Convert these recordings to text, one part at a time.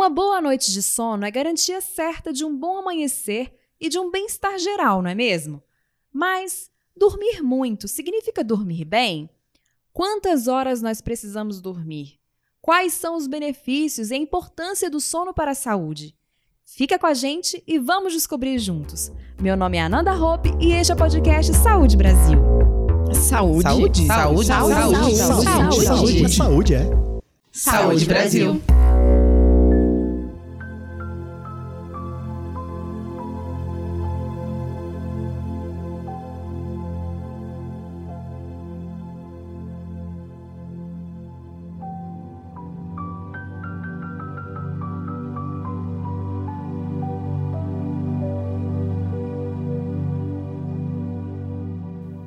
Uma boa noite de sono é garantia certa de um bom amanhecer e de um bem-estar geral, não é mesmo? Mas dormir muito significa dormir bem? Quantas horas nós precisamos dormir? Quais são os benefícios e a importância do sono para a saúde? Fica com a gente e vamos descobrir juntos. Meu nome é Ananda Hope e este é o podcast Saúde Brasil. Saúde. Saúde. Saúde. Saúde. Saúde. Saúde. Saúde. Saúde. Saúde, é. Saúde Brasil.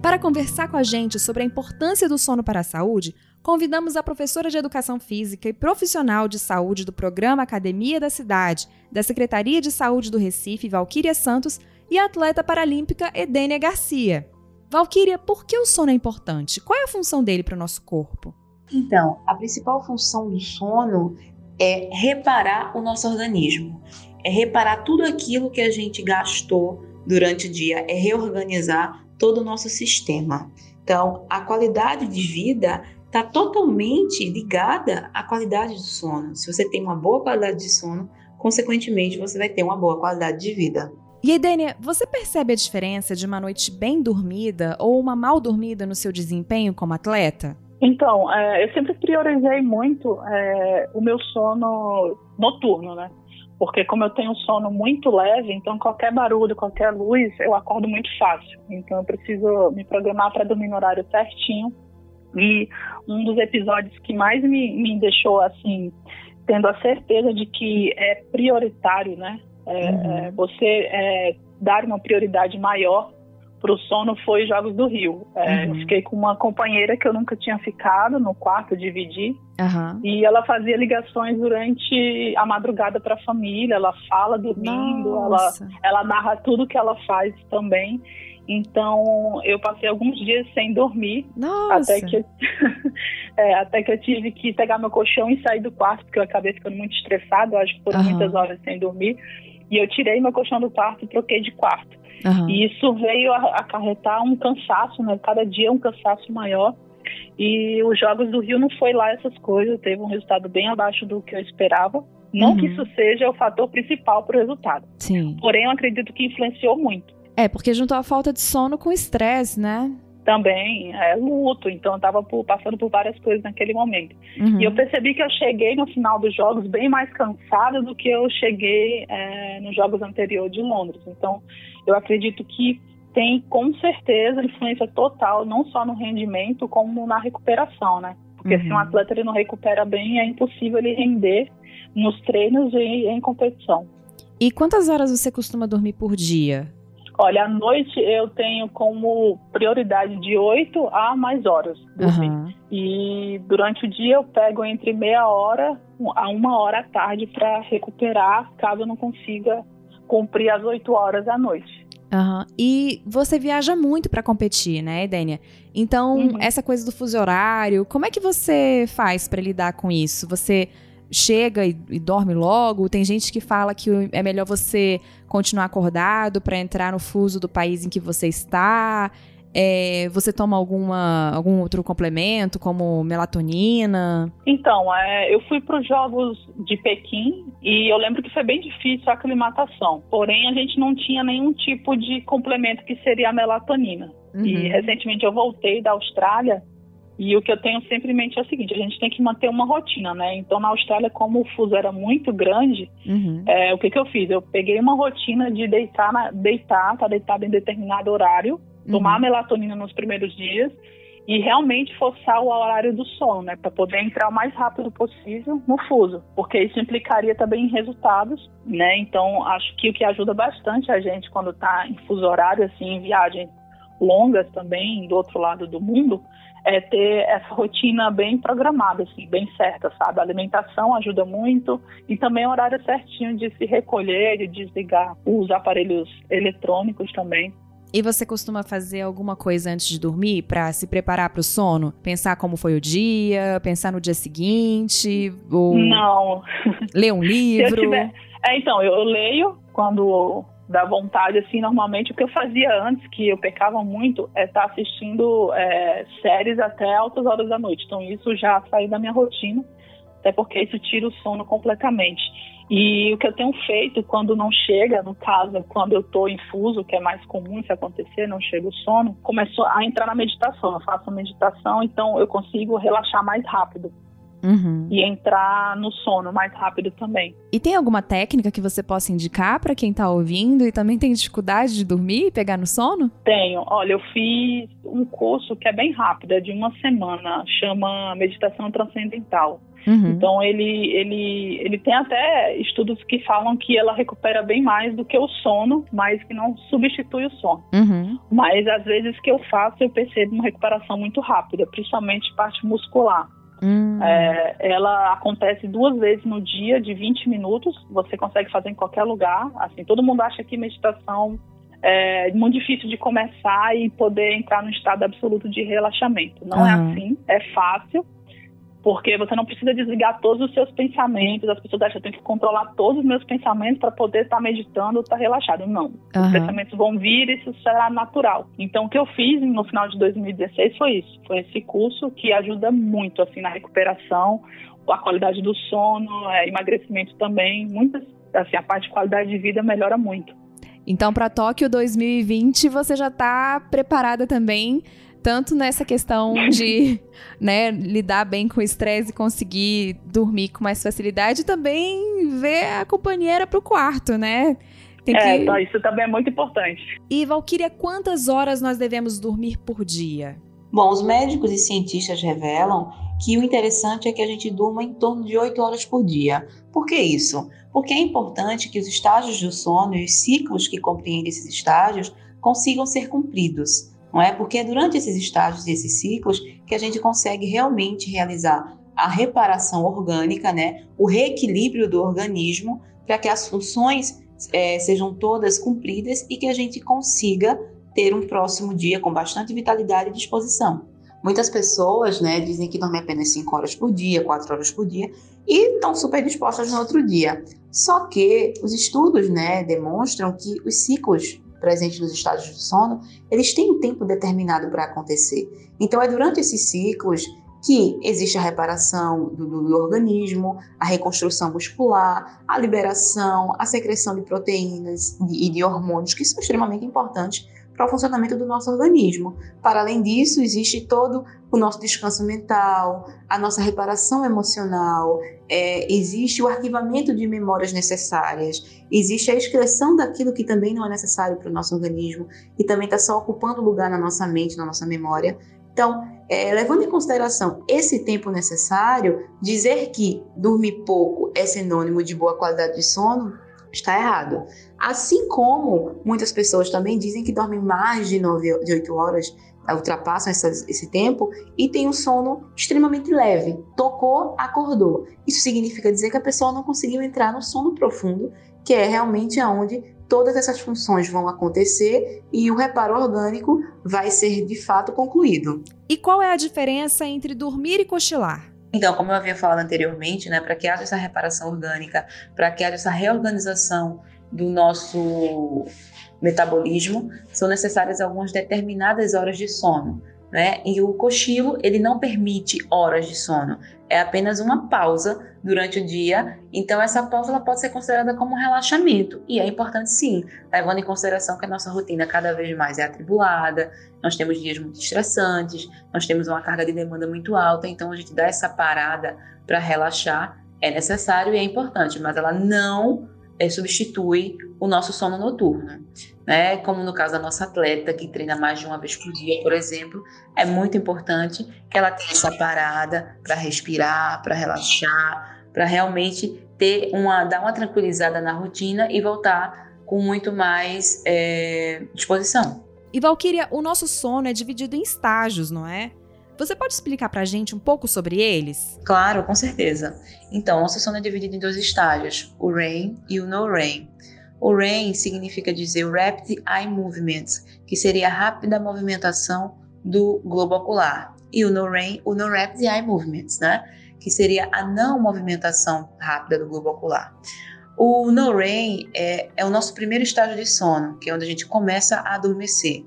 Para conversar com a gente sobre a importância do sono para a saúde, convidamos a professora de Educação Física e profissional de saúde do programa Academia da Cidade, da Secretaria de Saúde do Recife, Valquíria Santos, e a atleta paralímpica Edênia Garcia. Valquíria, por que o sono é importante? Qual é a função dele para o nosso corpo? Então, a principal função do sono é reparar o nosso organismo, é reparar tudo aquilo que a gente gastou durante o dia, é reorganizar todo o nosso sistema. Então, a qualidade de vida está totalmente ligada à qualidade do sono. Se você tem uma boa qualidade de sono, consequentemente você vai ter uma boa qualidade de vida. E Edênia, você percebe a diferença de uma noite bem dormida ou uma mal dormida no seu desempenho como atleta? Então, é, eu sempre priorizei muito é, o meu sono noturno, né? Porque como eu tenho um sono muito leve, então qualquer barulho, qualquer luz, eu acordo muito fácil. Então eu preciso me programar para dormir no horário certinho. E um dos episódios que mais me, me deixou assim, tendo a certeza de que é prioritário, né? É, uhum. é, você é, dar uma prioridade maior para o sono foi Jogos do Rio. É, uhum. Eu fiquei com uma companheira que eu nunca tinha ficado no quarto, dividi. Uhum. E ela fazia ligações durante a madrugada para a família. Ela fala dormindo, ela, ela narra tudo que ela faz também. Então eu passei alguns dias sem dormir. Nossa. Até que, é, até que eu tive que pegar meu colchão e sair do quarto, porque eu acabei ficando muito estressada. Acho que foram uhum. muitas horas sem dormir. E eu tirei meu colchão do quarto e troquei de quarto. Uhum. E isso veio a acarretar um cansaço, né? Cada dia um cansaço maior. E os Jogos do Rio não foi lá essas coisas, teve um resultado bem abaixo do que eu esperava. Não uhum. que isso seja o fator principal para o resultado. Sim. Porém, eu acredito que influenciou muito. É, porque juntou a falta de sono com estresse, né? Também, é luto, então eu estava passando por várias coisas naquele momento. Uhum. E eu percebi que eu cheguei no final dos jogos bem mais cansada do que eu cheguei é, nos jogos anteriores de Londres. Então, eu acredito que tem com certeza influência total, não só no rendimento, como na recuperação, né? Porque uhum. se um uhum. atleta ele não recupera bem, é impossível ele render nos treinos e em competição. E quantas horas você costuma dormir por dia? Olha, à noite eu tenho como prioridade de 8 a mais horas. Uhum. E durante o dia eu pego entre meia hora a uma hora à tarde para recuperar, caso eu não consiga cumprir as 8 horas à noite. Uhum. E você viaja muito para competir, né, Edênia? Então, uhum. essa coisa do fuso horário, como é que você faz para lidar com isso? Você chega e, e, dorme logo? Tem gente que fala que é melhor você continuar acordado para entrar no fuso do país em que você está. É, você toma alguma, algum outro complemento, como melatonina? Então, é, eu fui para os Jogos de Pequim e eu lembro que foi bem difícil a aclimatação. Porém, a gente não tinha nenhum tipo de complemento que seria a melatonina. Uhum. E recentemente eu voltei da Austrália e o que eu tenho sempre em mente é o seguinte: a gente tem que manter uma rotina, né? Então, na Austrália, como o fuso era muito grande, uhum. é, o que, que eu fiz? Eu peguei uma rotina de deitar, na, deitar, tá deitado em determinado horário tomar uhum. melatonina nos primeiros dias e realmente forçar o horário do sono, né, para poder entrar o mais rápido possível no fuso, porque isso implicaria também em resultados, né? Então, acho que o que ajuda bastante a gente quando está em fuso horário, assim, em viagens longas também do outro lado do mundo, é ter essa rotina bem programada, assim, bem certa, sabe? A alimentação ajuda muito e também o horário certinho de se recolher, de desligar os aparelhos eletrônicos também E você costuma fazer alguma coisa antes de dormir para se preparar para o sono? Pensar como foi o dia, pensar no dia seguinte, ou Não. ler um livro? Tiver... É, então, eu leio quando dá vontade, assim, normalmente o que eu fazia antes, que eu pecava muito, é estar tá assistindo é, séries até altas horas da noite. Então isso já saiu da minha rotina, até porque isso tira o sono completamente. E o que eu tenho feito quando não chega, no caso, quando eu estou infuso, que é mais comum isso acontecer, não chega o sono, começou a entrar na meditação. Eu faço meditação, então eu consigo relaxar mais rápido. Uhum. E entrar no sono mais rápido também. E tem alguma técnica que você possa indicar para quem está ouvindo e também tem dificuldade de dormir e pegar no sono? Tenho. Olha, eu fiz um curso que é bem rápido, é de uma semana, chama Meditação Transcendental. Uhum. Então ele, ele, ele tem até estudos que falam que ela recupera bem mais do que o sono, mas que não substitui o sono. Uhum. Mas às vezes que eu faço eu percebo uma recuperação muito rápida, principalmente parte muscular. Uhum. É, ela acontece duas vezes no dia, de 20 minutos. Você consegue fazer em qualquer lugar. Assim, todo mundo acha que meditação é muito difícil de começar e poder entrar no estado absoluto de relaxamento. Não uhum. é assim, é fácil porque você não precisa desligar todos os seus pensamentos. As pessoas acham que eu tenho que controlar todos os meus pensamentos para poder estar tá meditando ou estar tá relaxado. Não. Uhum. Os pensamentos vão vir e isso será natural. Então, o que eu fiz no final de 2016 foi isso. Foi esse curso que ajuda muito, assim, na recuperação, a qualidade do sono, é, emagrecimento também. Muitas, assim, a parte de qualidade de vida melhora muito. Então, para Tóquio 2020, você já está preparada também tanto nessa questão de né, lidar bem com o estresse e conseguir dormir com mais facilidade, também ver a companheira pro quarto, né? Tem é, que... Isso também é muito importante. E, Valkyria, quantas horas nós devemos dormir por dia? Bom, os médicos e cientistas revelam que o interessante é que a gente durma em torno de 8 horas por dia. Por que isso? Porque é importante que os estágios do sono e os ciclos que compreendem esses estágios consigam ser cumpridos não é? Porque é durante esses estágios e esses ciclos que a gente consegue realmente realizar a reparação orgânica, né? O reequilíbrio do organismo para que as funções é, sejam todas cumpridas e que a gente consiga ter um próximo dia com bastante vitalidade e disposição. Muitas pessoas, né, dizem que dormem apenas 5 horas por dia, 4 horas por dia e estão super dispostas no outro dia. Só que os estudos, né, demonstram que os ciclos presentes nos estágios de sono, eles têm um tempo determinado para acontecer. Então, é durante esses ciclos que existe a reparação do, do, do, organismo, a reconstrução muscular, a liberação, a secreção de proteínas e de hormônios, que são extremamente importantes para o funcionamento do nosso organismo. Para além disso, existe todo o nosso descanso mental, a nossa reparação emocional, é, existe o arquivamento de memórias necessárias, existe a excreção daquilo que também não é necessário para o nosso organismo e também está só ocupando lugar na nossa mente, na nossa memória. Então, é, levando em consideração esse tempo necessário, dizer que dormir pouco é sinônimo de boa qualidade de sono está errado. Assim como muitas pessoas também dizem que dormem mais de 9, de 8 horas, ultrapassam essas, esse tempo e tem um sono extremamente leve. Tocou, acordou. Isso significa dizer que a pessoa não conseguiu entrar no sono profundo, que é realmente aonde todas essas funções vão acontecer e o reparo orgânico vai ser de fato concluído. E qual é a diferença entre dormir e cochilar? Então, como eu havia falado anteriormente, né, para que haja essa reparação orgânica, para que haja essa reorganização do nosso metabolismo, são necessárias algumas determinadas horas de sono. Né? E o cochilo, ele não permite horas de sono, é apenas uma pausa durante o dia. Então, essa pausa pode ser considerada como um relaxamento, e é importante sim, levando em consideração que a nossa rotina cada vez mais é atribulada, nós temos dias muito estressantes, nós temos uma carga de demanda muito alta, então a gente dá essa parada para relaxar é necessário e é importante, mas ela não é, substitui o nosso sono noturno. Né? Como no caso da nossa atleta, que treina mais de uma vez por dia, por exemplo, é muito importante que ela tenha essa parada para respirar, para relaxar, para realmente ter uma, dar uma tranquilizada na rotina e voltar com muito mais é, disposição. E Valkyria, o nosso sono é dividido em estágios, não é? Você pode explicar para a gente um pouco sobre eles? Claro, com certeza. Então, nosso sono é dividido em dois estágios, o REM e o no REM. O REM significa dizer Rapid Eye Movements, que seria a rápida movimentação do globo ocular. E o No-REM, o No Rapid Eye Movements, né? Que seria a não movimentação rápida do globo ocular. O No-REM é, é o nosso primeiro estágio de sono, que é onde a gente começa a adormecer.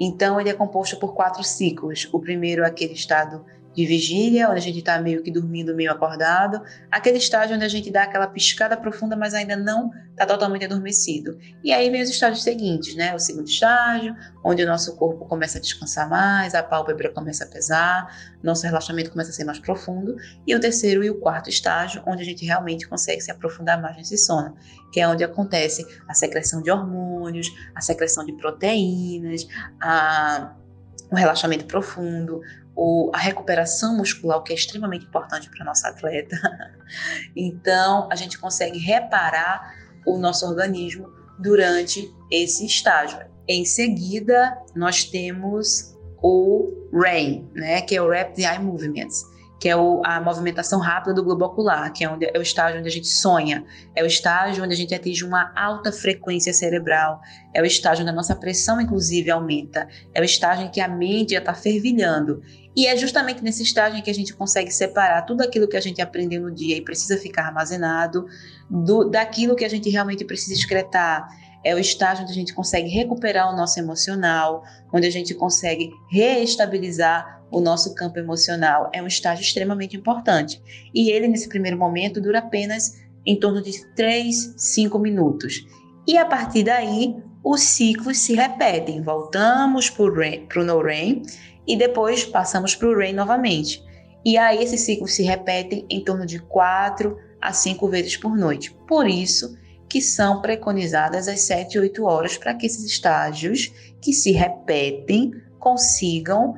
Então, ele é composto por quatro ciclos. O primeiro é aquele estado de vigília, onde a gente está meio que dormindo, meio acordado, aquele estágio onde a gente dá aquela piscada profunda, mas ainda não está totalmente adormecido. E aí vem os estágios seguintes, né? O segundo estágio, onde o nosso corpo começa a descansar mais, a pálpebra começa a pesar, nosso relaxamento começa a ser mais profundo, e o terceiro e o quarto estágio, onde a gente realmente consegue se aprofundar mais nesse sono, que é onde acontece a secreção de hormônios, a secreção de proteínas, a o relaxamento profundo, o, a recuperação muscular, que é extremamente importante para nossa atleta. então, a gente consegue reparar o nosso organismo durante esse estágio. Em seguida, nós temos o REM, né, que é o Rapid Eye Movements, que é o, a movimentação rápida do globo ocular, que é, onde, é o estágio onde a gente sonha, é o estágio onde a gente atinge uma alta frequência cerebral, é o estágio onde a nossa pressão, inclusive, aumenta, é o estágio em que a mente já está fervilhando. E é justamente nesse estágio em que a gente consegue separar tudo aquilo que a gente aprendeu no dia e precisa ficar armazenado do, daquilo que a gente realmente precisa excretar é o estágio onde a gente consegue recuperar o nosso emocional, onde a gente consegue reestabilizar o nosso campo emocional. É um estágio extremamente importante. E ele, nesse primeiro momento, dura apenas em torno de 3, 5 minutos. E a partir daí, os ciclos se repetem. Voltamos para o no-REM e depois passamos para o REM novamente. E aí, esses ciclos se repetem em torno de 4 a 5 vezes por noite. Por isso, que são preconizadas às 7 e 8 horas para que esses estágios que se repetem consigam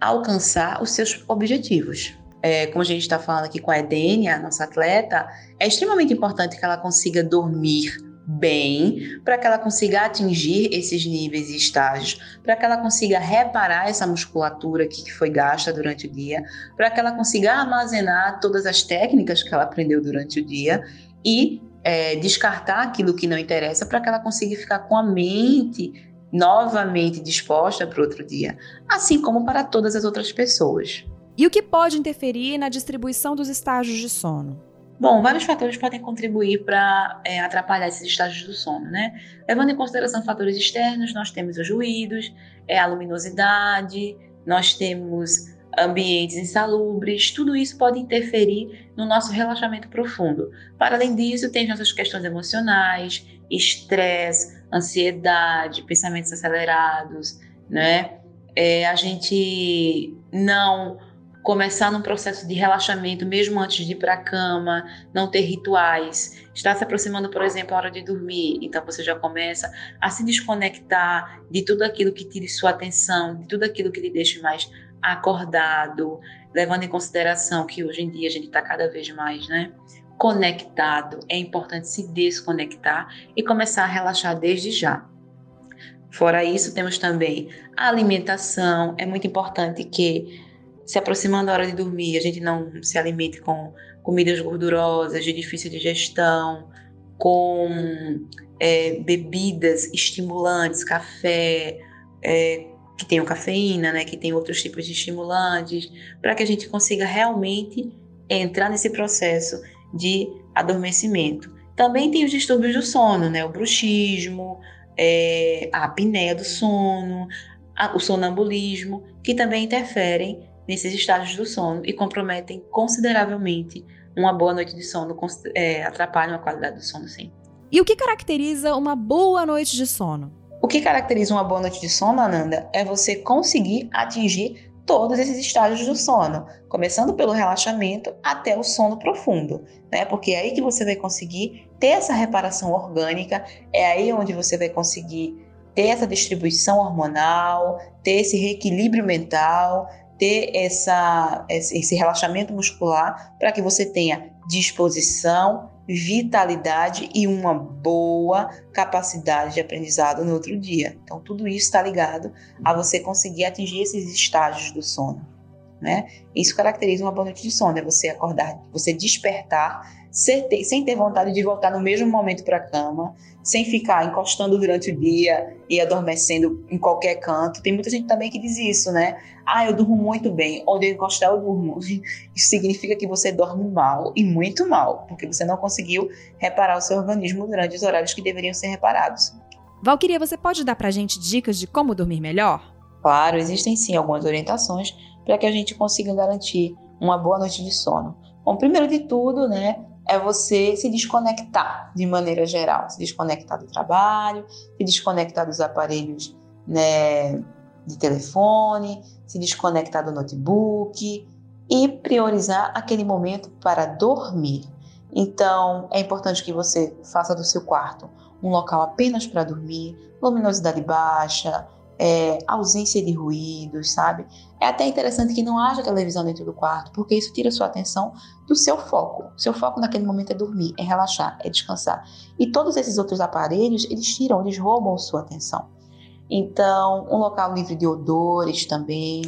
alcançar os seus objetivos. É, como a gente está falando aqui com a Edenia, nossa atleta, é extremamente importante que ela consiga dormir bem, para que ela consiga atingir esses níveis e estágios, para que ela consiga reparar essa musculatura que foi gasta durante o dia, para que ela consiga armazenar todas as técnicas que ela aprendeu durante o dia e é, descartar aquilo que não interessa para que ela consiga ficar com a mente novamente disposta para outro dia, assim como para todas as outras pessoas. E o que pode interferir na distribuição dos estágios de sono? Bom, vários fatores podem contribuir para é, atrapalhar esses estágios do sono, né? Levando em consideração fatores externos, nós temos os ruídos, é, a luminosidade, nós temos ambientes insalubres, tudo isso pode interferir no nosso relaxamento profundo. Para além disso, tem nossas questões emocionais, estresse, ansiedade, pensamentos acelerados, né? É, a gente não começar num processo de relaxamento mesmo antes de ir para a cama, não ter rituais, está se aproximando, por exemplo, a hora de dormir, então você já começa a se desconectar de tudo aquilo que tire sua atenção, de tudo aquilo que lhe deixe mais acordado, levando em consideração que hoje em dia a gente está cada vez mais, né? Conectado, é importante se desconectar e começar a relaxar desde já. Fora isso, temos também a alimentação. É muito importante que, se aproximando da hora de dormir, a gente não se alimente com comidas gordurosas, de difícil digestão, com é, bebidas estimulantes, café, é, que tenham cafeína, né, que tem outros tipos de estimulantes, para que a gente consiga realmente entrar nesse processo de adormecimento. Também tem os distúrbios do sono, né, o bruxismo, é, a apneia do sono, a, o sonambulismo, que também interferem nesses estágios do sono e comprometem consideravelmente uma boa noite de sono, é, atrapalham a qualidade do sono, sim. E o que caracteriza uma boa noite de sono? O que caracteriza uma boa noite de sono, Ananda, é você conseguir atingir todos esses estágios do sono, começando pelo relaxamento até o sono profundo, né? Porque é aí que você vai conseguir ter essa reparação orgânica, é aí onde você vai conseguir ter essa distribuição hormonal, ter esse reequilíbrio mental, ter essa, esse relaxamento muscular para que você tenha disposição, vitalidade e uma boa capacidade de aprendizado no outro dia. Então, tudo isso está ligado a você conseguir atingir esses estágios do sono. Né? Isso caracteriza uma boa noite de sono, é você acordar, você despertar sem ter vontade de voltar no mesmo momento para a cama, sem ficar encostando durante o dia e adormecendo em qualquer canto. Tem muita gente também que diz isso, né? Ah, eu durmo muito bem. Onde eu encostar, eu durmo. Isso significa que você dorme mal e muito mal, porque você não conseguiu reparar o seu organismo durante os horários que deveriam ser reparados. Valquíria, você pode dar para a gente dicas de como dormir melhor? Claro, existem sim algumas orientações para que a gente consiga garantir uma boa noite de sono. Bom, primeiro de tudo, né, é você se desconectar de maneira geral, se desconectar do trabalho, se desconectar dos aparelhos né, de telefone, se desconectar do notebook e priorizar aquele momento para dormir. Então, é importante que você faça do seu quarto um local apenas para dormir, luminosidade baixa, é, ausência de ruídos, sabe? É até interessante que não haja televisão dentro do quarto, porque isso tira sua atenção do seu foco. Seu foco naquele momento é dormir, é relaxar, é descansar. E todos esses outros aparelhos, eles tiram, eles roubam sua atenção. Então, um local livre de odores também.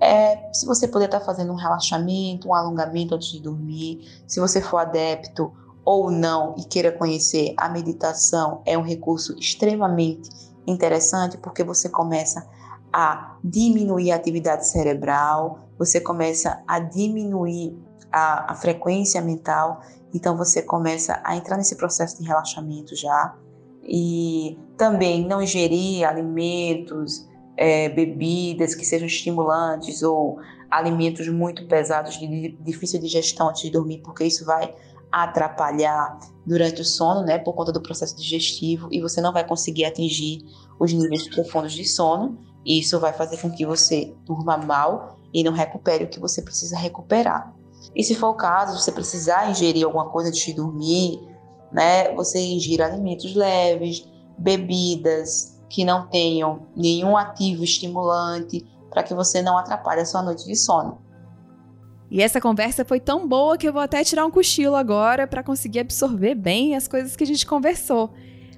É, se você puder estar fazendo um relaxamento, um alongamento antes de dormir, se você for adepto ou não e queira conhecer, a meditação é um recurso extremamente interessante porque você começa a diminuir a atividade cerebral, você começa a diminuir a, a frequência mental, então você começa a entrar nesse processo de relaxamento já. E também não ingerir alimentos, é, bebidas que sejam estimulantes ou alimentos muito pesados de difícil digestão antes de dormir, porque isso vai atrapalhar durante o sono, né, por conta do processo digestivo, e você não vai conseguir atingir os níveis profundos de sono, e isso vai fazer com que você durma mal e não recupere o que você precisa recuperar. E se for o caso, você precisar ingerir alguma coisa antes de dormir, né, você ingira alimentos leves, bebidas que não tenham nenhum ativo estimulante, para que você não atrapalhe a sua noite de sono. E essa conversa foi tão boa que eu vou até tirar um cochilo agora para conseguir absorver bem as coisas que a gente conversou.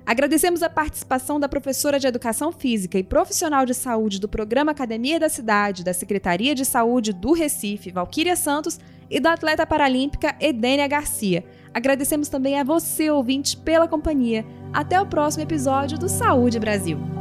Agradecemos a participação da professora de Educação Física e profissional de saúde do Programa Academia da Cidade da Secretaria de Saúde do Recife, Valquíria Santos, e da atleta paralímpica Edênia Garcia. Agradecemos também a você, ouvinte, pela companhia. Até o próximo episódio do Saúde Brasil.